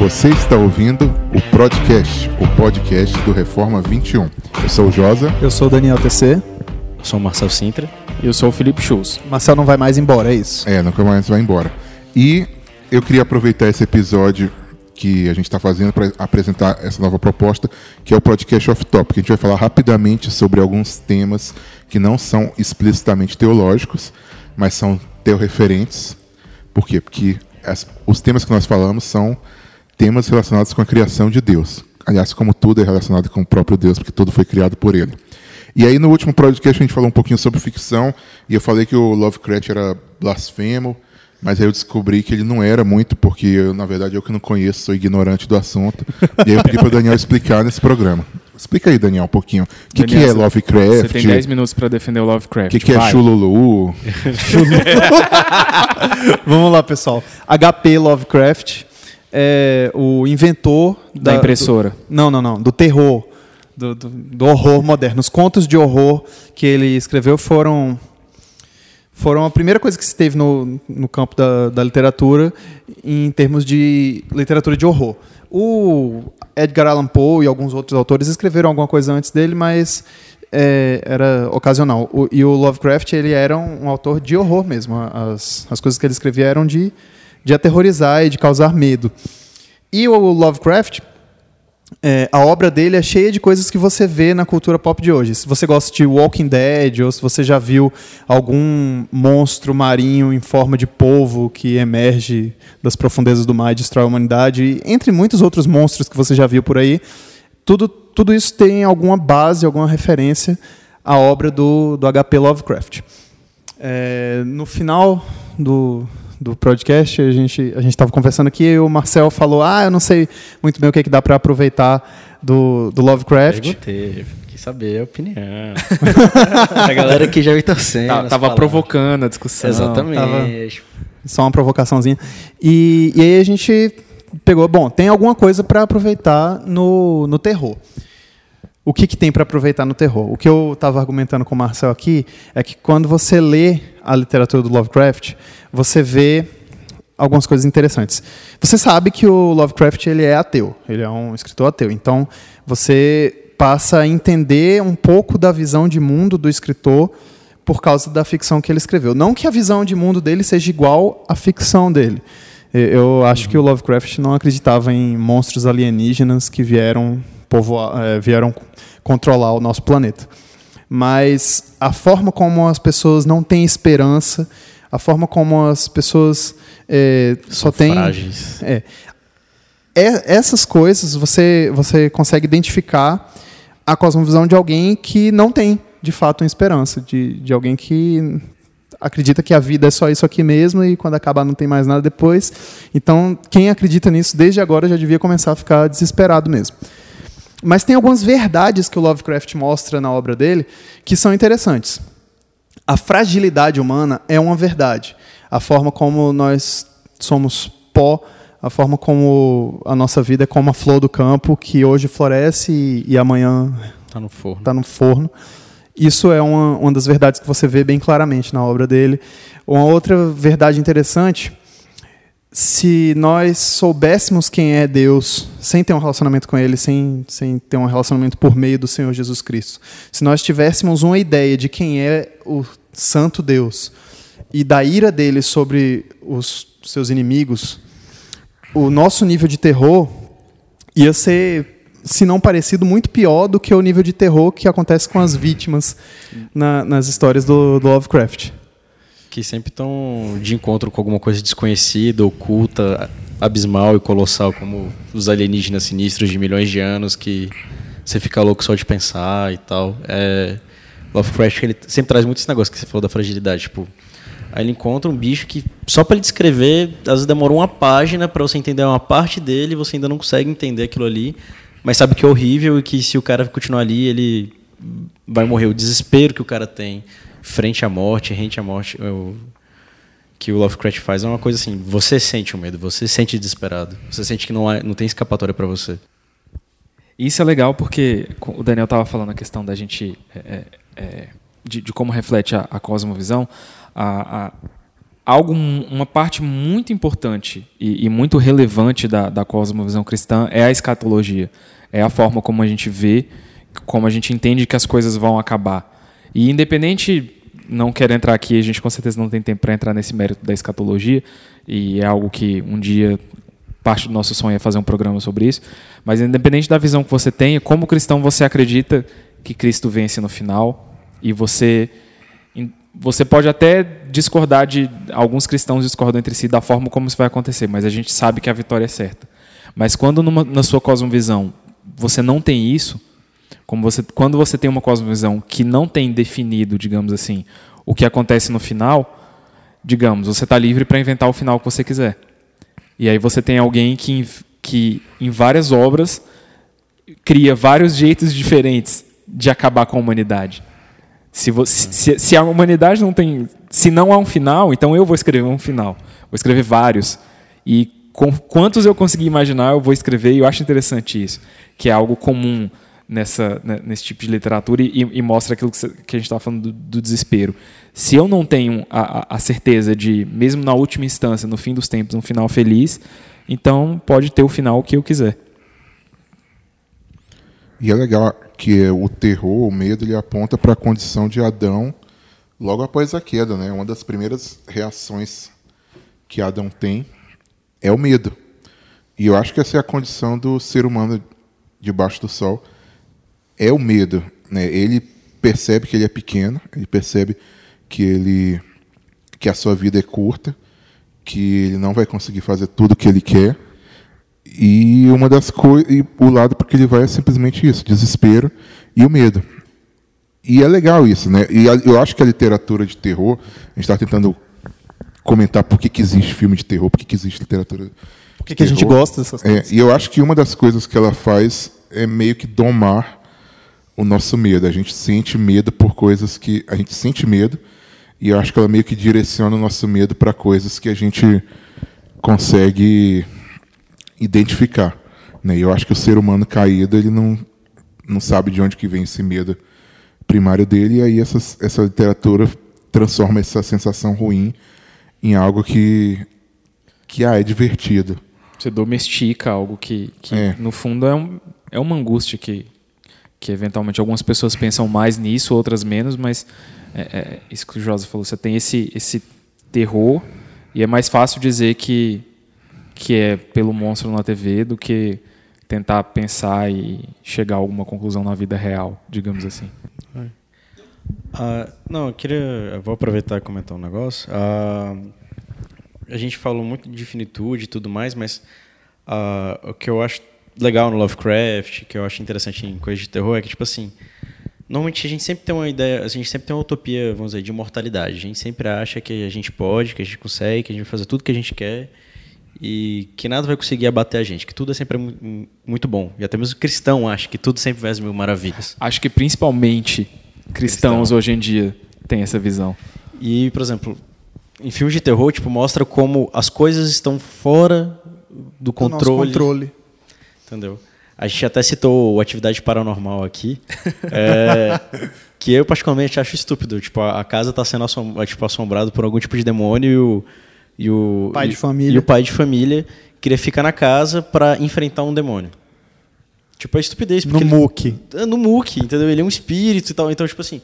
Você está ouvindo o Podcast, o podcast do Reforma 21. Eu sou o Josa. Eu sou o Daniel TC. Eu sou o Marcel Sintra. E eu sou o Felipe Schulz. Marcel não vai mais embora, é isso? É, nunca mais vai embora. E eu queria aproveitar esse episódio que a gente está fazendo para apresentar essa nova proposta, que é o podcast Off Topic. A gente vai falar rapidamente sobre alguns temas que não são explicitamente teológicos, mas são teorreferentes. Por quê? Porque as, os temas que nós falamos são temas relacionados com a criação de Deus. Aliás, como tudo é relacionado com o próprio Deus, porque tudo foi criado por Ele. E aí, no último podcast, a gente falou um pouquinho sobre ficção, e eu falei que o Lovecraft era blasfemo, mas aí eu descobri que ele não era muito, porque, eu, na verdade, eu que não conheço, sou ignorante do assunto. E aí eu pedi para o Daniel explicar nesse programa. Explica aí, Daniel, um pouquinho. O que, que é Lovecraft? Você tem 10 minutos para defender o Lovecraft. O que, que é Chululu? Vamos lá, pessoal. HP Lovecraft é o inventor da, da impressora. Do, não, não, não. Do terror. Do, do, do, horror moderno. Os contos de horror que ele escreveu foram foram a primeira coisa que se teve no, no campo da, da literatura em termos de literatura de horror. O Edgar Allan Poe e alguns outros autores escreveram alguma coisa antes dele, mas é, era ocasional. O, e o Lovecraft ele era um, um, autor de horror mesmo. As, as coisas que ele escrevia eram de, de aterrorizar e de causar medo. E o Lovecraft é, a obra dele é cheia de coisas que você vê na cultura pop de hoje. Se você gosta de Walking Dead, ou se você já viu algum monstro marinho em forma de polvo que emerge das profundezas do mar e destrói a humanidade, entre muitos outros monstros que você já viu por aí, tudo, tudo isso tem alguma base, alguma referência à obra do, do HP Lovecraft. É, no final do, do podcast, a gente a gente estava conversando aqui e o Marcel falou: "Ah, eu não sei muito bem o que, é que dá para aproveitar do, do Lovecraft". Perguntei, quis saber a opinião. a galera que já me torcendo. Tá, tava provocando a discussão. Exatamente. Tava só uma provocaçãozinha. E, e aí a gente pegou, bom, tem alguma coisa para aproveitar no, no terror o que, que tem para aproveitar no terror? O que eu estava argumentando com o Marcel aqui é que quando você lê a literatura do Lovecraft, você vê algumas coisas interessantes. Você sabe que o Lovecraft ele é ateu, ele é um escritor ateu. Então você passa a entender um pouco da visão de mundo do escritor por causa da ficção que ele escreveu. Não que a visão de mundo dele seja igual à ficção dele. Eu acho que o Lovecraft não acreditava em monstros alienígenas que vieram povoar, é, vieram controlar o nosso planeta. Mas a forma como as pessoas não têm esperança, a forma como as pessoas é, só têm. Frágeis. É, é, essas coisas você, você consegue identificar a cosmovisão de alguém que não tem, de fato, uma esperança, de, de alguém que acredita que a vida é só isso aqui mesmo e quando acabar não tem mais nada depois. Então, quem acredita nisso desde agora já devia começar a ficar desesperado mesmo. Mas tem algumas verdades que o Lovecraft mostra na obra dele que são interessantes. A fragilidade humana é uma verdade. A forma como nós somos pó, a forma como a nossa vida é como a flor do campo, que hoje floresce e, e amanhã está no forno. Tá no forno. Isso é uma, uma das verdades que você vê bem claramente na obra dele. Uma outra verdade interessante se nós soubéssemos quem é Deus, sem ter um relacionamento com Ele, sem, sem ter um relacionamento por meio do Senhor Jesus Cristo, se nós tivéssemos uma ideia de quem é o Santo Deus e da ira dele sobre os seus inimigos, o nosso nível de terror ia ser, se não parecido, muito pior do que o nível de terror que acontece com as vítimas na, nas histórias do, do Lovecraft que sempre estão de encontro com alguma coisa desconhecida, oculta, abismal e colossal, como os alienígenas sinistros de milhões de anos que você fica louco só de pensar e tal. É, Lovecraft ele sempre traz muito esse negócio que você falou da fragilidade, tipo, aí ele encontra um bicho que só para ele descrever, às vezes demora uma página para você entender uma parte dele, você ainda não consegue entender aquilo ali, mas sabe que é horrível e que se o cara continuar ali, ele vai morrer o desespero que o cara tem frente à morte, rente à morte, o que o Lovecraft faz é uma coisa assim, você sente o medo, você sente desesperado, você sente que não, há, não tem escapatória para você. Isso é legal porque o Daniel estava falando a questão da gente é, é, é, de, de, como reflete a, a cosmovisão, a, a, algo, uma parte muito importante e, e muito relevante da, da cosmovisão cristã é a escatologia. É a forma como a gente vê, como a gente entende que as coisas vão acabar. E independente, não quero entrar aqui, a gente com certeza não tem tempo para entrar nesse mérito da escatologia, e é algo que um dia parte do nosso sonho é fazer um programa sobre isso, mas independente da visão que você tenha, como cristão você acredita que Cristo vence no final e você você pode até discordar de alguns cristãos discordam entre si da forma como isso vai acontecer, mas a gente sabe que a vitória é certa. Mas quando numa, na sua cosmovisão você não tem isso, como você, quando você tem uma cosmovisão que não tem definido, digamos assim, o que acontece no final, digamos, você está livre para inventar o final que você quiser. E aí você tem alguém que, que em várias obras cria vários jeitos diferentes de acabar com a humanidade. Se, você, se, se, a humanidade não tem. Se não há um final, então eu vou escrever um final. Vou escrever vários. E com quantos eu conseguir imaginar, eu vou escrever, e eu acho interessante isso, que é algo comum nessa, né, nesse tipo de literatura e, e mostra aquilo que, que a gente estava falando do, do, desespero. Se eu não tenho a, a certeza de, mesmo na última instância, no fim dos tempos, um final feliz, então pode ter o final que eu quiser. E é legal que o terror, o medo, ele aponta para a condição de Adão logo após a queda, né? Uma das primeiras reações que Adão tem é o medo. E eu acho que essa é a condição do ser humano debaixo do sol, é o medo, né? Ele percebe que ele é pequeno, ele percebe que ele que a sua vida é curta, que ele não vai conseguir fazer tudo o que ele quer e uma das coisas, o lado porque ele vai é simplesmente isso, desespero e o medo. E é legal isso, né? E eu acho que a literatura de terror, a gente está tentando comentar por que, que existe filme de terror, por que, que existe literatura. Por que, que a gente gosta dessas coisas? É, e eu acho que uma das coisas que ela faz é meio que domar o nosso medo. A gente sente medo por coisas que. A gente sente medo, e eu acho que ela meio que direciona o nosso medo para coisas que a gente consegue identificar. Né? Eu acho que o ser humano caído ele não, não sabe de onde que vem esse medo primário dele, e aí essa, essa literatura transforma essa sensação ruim em algo que, que ah, é divertido. Você domestica algo que, que é. no fundo, é, um, é uma angústia que, que eventualmente algumas pessoas pensam mais nisso, outras menos, mas é, é isso que o Josa falou, você tem esse, esse terror e é mais fácil dizer que que é pelo monstro na TV do que tentar pensar e chegar a alguma conclusão na vida real, digamos assim. Uh, não, eu queria. Eu vou aproveitar e comentar um negócio. Uh, a gente falou muito de finitude e tudo mais, mas uh, o que eu acho legal no Lovecraft, que eu acho interessante em coisas de terror, é que, tipo assim. Normalmente a gente sempre tem uma ideia, a gente sempre tem uma utopia, vamos dizer, de imortalidade. A gente sempre acha que a gente pode, que a gente consegue, que a gente vai fazer tudo que a gente quer e que nada vai conseguir abater a gente, que tudo é sempre muito bom. E até mesmo cristão acha que tudo sempre vai às mil maravilhas. Acho que principalmente cristãos Cristão. hoje em dia têm essa visão. E, por exemplo, em filmes de terror, tipo, mostra como as coisas estão fora do controle. controle. Entendeu? A gente até citou Atividade Paranormal aqui. é, que eu particularmente acho estúpido. Tipo, a casa está sendo assom tipo, assombrada por algum tipo de demônio e o e o pai e, de família. E o pai de família queria ficar na casa para enfrentar um demônio. Tipo, é estupidez. No muque. É, no muque, entendeu? Ele é um espírito e tal. Então, tipo assim,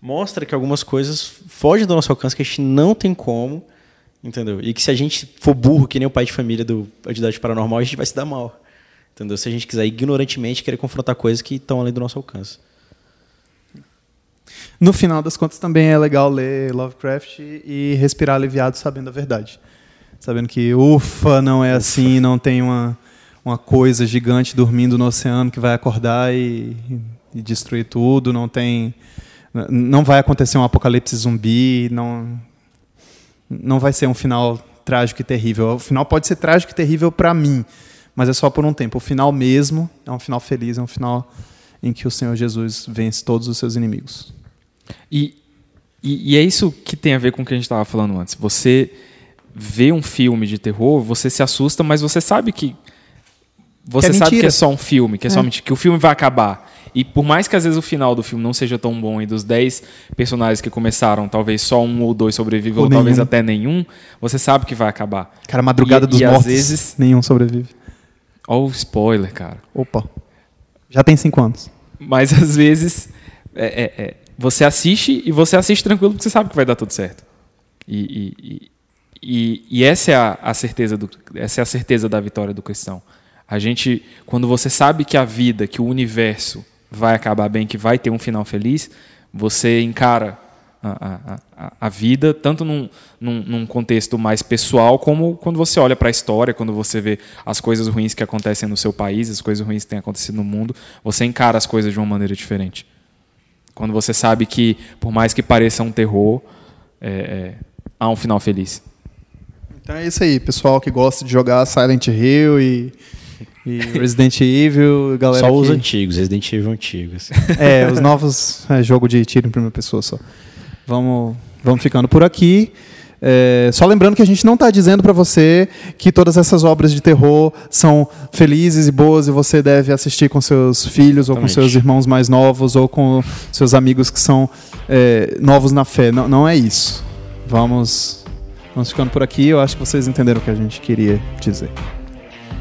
mostra que algumas coisas fogem do nosso alcance, que a gente não tem como, entendeu? E que se a gente for burro, que nem o pai de família do Atividade Paranormal, a gente vai se dar mal. Entendeu? Se a gente quiser ignorantemente querer confrontar coisas que estão além do nosso alcance. No final das contas, também é legal ler Lovecraft e respirar aliviado sabendo a verdade. Sabendo que, ufa, não é assim, não tem uma, uma coisa gigante dormindo no oceano que vai acordar e, e destruir tudo, não tem. Não vai acontecer um apocalipse zumbi, não, não vai ser um final trágico e terrível. O final pode ser trágico e terrível para mim, mas é só por um tempo. O final mesmo é um final feliz, é um final em que o Senhor Jesus vence todos os seus inimigos. E, e, e, é isso que tem a ver com o que a gente estava falando antes. Você vê um filme de terror, você se assusta, mas você sabe que você que é sabe que é só um filme, que é, é. só mentira, que o filme vai acabar. E por mais que às vezes o final do filme não seja tão bom e dos 10 personagens que começaram, talvez só um ou dois sobrevivem, ou, Ou talvez até nenhum, você sabe que vai acabar. Cara, Madrugada E- dos e às Mortos. vezes- Nenhum sobrevive. Ó o spoiler, cara. Opa. Já tem cinco anos. Mas às vezes é, é, é, você assiste e você assiste tranquilo porque você sabe que vai dar tudo certo. E, e, e, e- e essa é a, a certeza do, essa é a certeza da vitória do cristão. A gente, quando você sabe que a vida, que o universo vai acabar bem, que vai ter um final feliz, você encara a, a, a, vida tanto num, num, num contexto mais pessoal como quando você olha para a história, quando você vê as coisas ruins que acontecem no seu país, as coisas ruins que têm acontecido no mundo, você encara as coisas de uma maneira diferente. Quando você sabe que, por mais que pareça um terror, é, é, há um final feliz. Então é isso aí, pessoal que gosta de jogar Silent Hill e, e Resident Evil, galera Só os que- antigos, Resident Evil antigos. É, os novos é, jogo de tiro em primeira pessoa só. Vamos, vamos ficando por aqui. É, só lembrando que a gente não está dizendo para você que todas essas obras de terror são felizes e boas e você deve assistir com seus filhos ou com Exatamente. seus irmãos mais novos ou com seus amigos que são é, novos na fé. Não, não é isso. Vamos, vamos ficando por aqui. Eu acho que vocês entenderam o que a gente queria dizer.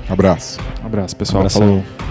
Abraço. Um abraço, pessoal. Abração. Falou.